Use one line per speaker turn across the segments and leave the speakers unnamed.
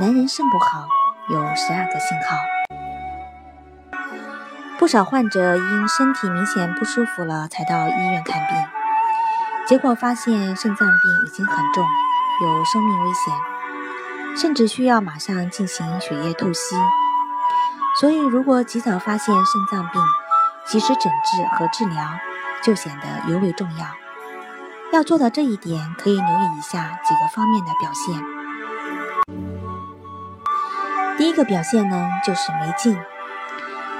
男人肾不好有十二个信号。不少患者因身体明显不舒服了才到医院看病，结果发现肾脏病已经很重，有生命危险，甚至需要马上进行血液透析。所以，如果及早发现肾脏病，及时诊治和治疗，就显得尤为重要。要做到这一点，可以留意以下几个方面的表现。第一个表现呢，就是没劲。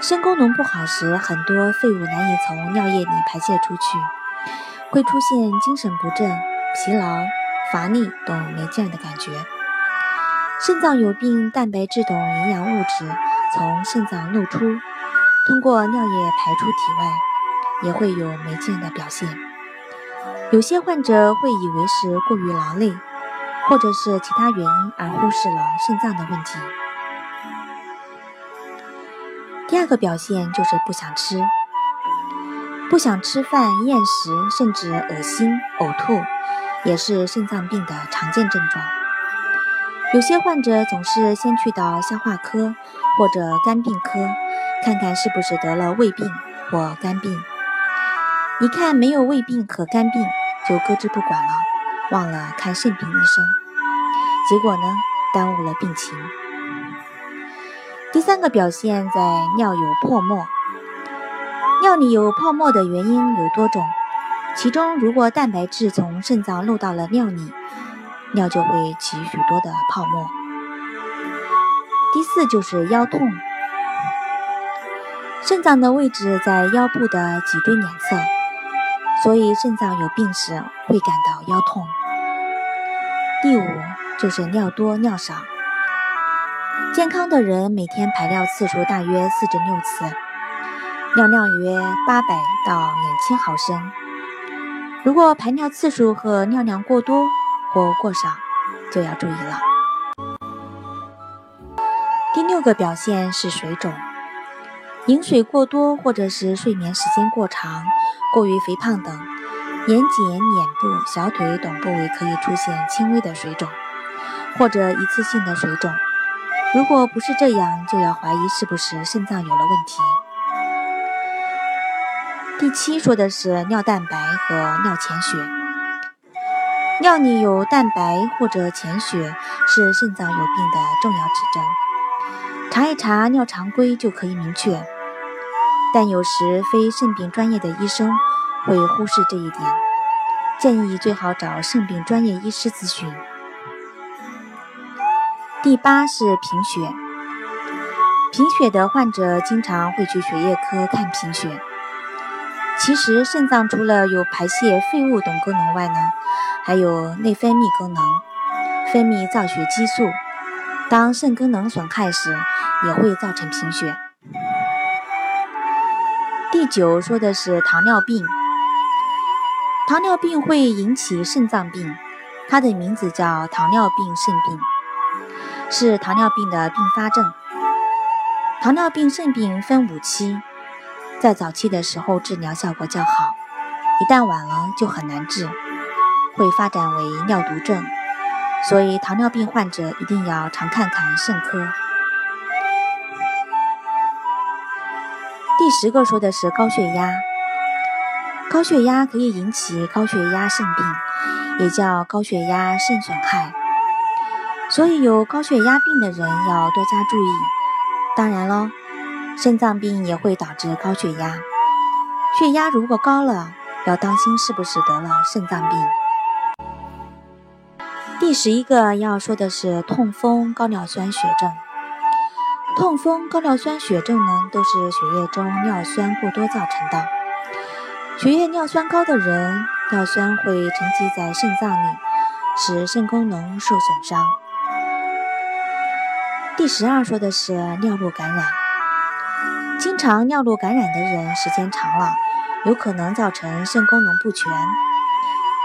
肾功能不好时，很多废物难以从尿液里排泄出去，会出现精神不振、疲劳、乏力等没劲的感觉。肾脏有病，蛋白质等营养物质从肾脏漏出，通过尿液排出体外，也会有没劲的表现。有些患者会以为是过于劳累，或者是其他原因而忽视了肾脏的问题。第二个表现就是不想吃，不想吃饭、厌食，甚至恶心、呕吐，也是肾脏病的常见症状。有些患者总是先去到消化科或者肝病科，看看是不是得了胃病或肝病。一看没有胃病和肝病。就搁置不管了，忘了看肾病医生，结果呢，耽误了病情。第三个表现在尿有泡沫，尿里有泡沫的原因有多种，其中如果蛋白质从肾脏漏到了尿里，尿就会起许多的泡沫。第四就是腰痛，肾脏的位置在腰部的脊椎两侧。所以肾脏有病时会感到腰痛。第五就是尿多尿少，健康的人每天排尿次数大约四至六次，尿量约八百到两千毫升。如果排尿次数和尿量过多或过少，就要注意了。第六个表现是水肿，饮水过多或者是睡眠时间过长。过于肥胖等，眼睑、脸部、小腿等部位可以出现轻微的水肿，或者一次性的水肿。如果不是这样，就要怀疑是不是肾脏有了问题。第七说的是尿蛋白和尿潜血，尿里有蛋白或者潜血是肾脏有病的重要指征，查一查尿常规就可以明确。但有时非肾病专业的医生会忽视这一点，建议最好找肾病专业医师咨询。第八是贫血，贫血的患者经常会去血液科看贫血。其实肾脏除了有排泄废物等功能外呢，还有内分泌功能，分泌造血激素。当肾功能损害时，也会造成贫血。第九说的是糖尿病，糖尿病会引起肾脏病，它的名字叫糖尿病肾病，是糖尿病的并发症。糖尿病肾病分五期，在早期的时候治疗效果较好，一旦晚了就很难治，会发展为尿毒症，所以糖尿病患者一定要常看看肾科。第十个说的是高血压，高血压可以引起高血压肾病，也叫高血压肾损害，所以有高血压病的人要多加注意。当然喽，肾脏病也会导致高血压，血压如果高了，要当心是不是得了肾脏病。第十一个要说的是痛风高尿酸血症。痛风、高尿酸血症呢，都是血液中尿酸过多造成的。血液尿酸高的人，尿酸会沉积在肾脏里，使肾功能受损伤。第十二说的是尿路感染，经常尿路感染的人，时间长了，有可能造成肾功能不全。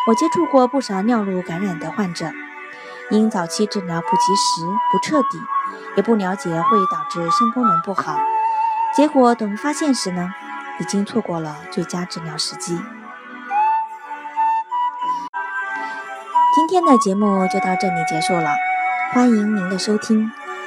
我接触过不少尿路感染的患者，因早期治疗不及时、不彻底，也不了解会导致肾功能不好，结果等发现时呢，已经错过了最佳治疗时机。今天的节目就到这里结束了，欢迎您的收听。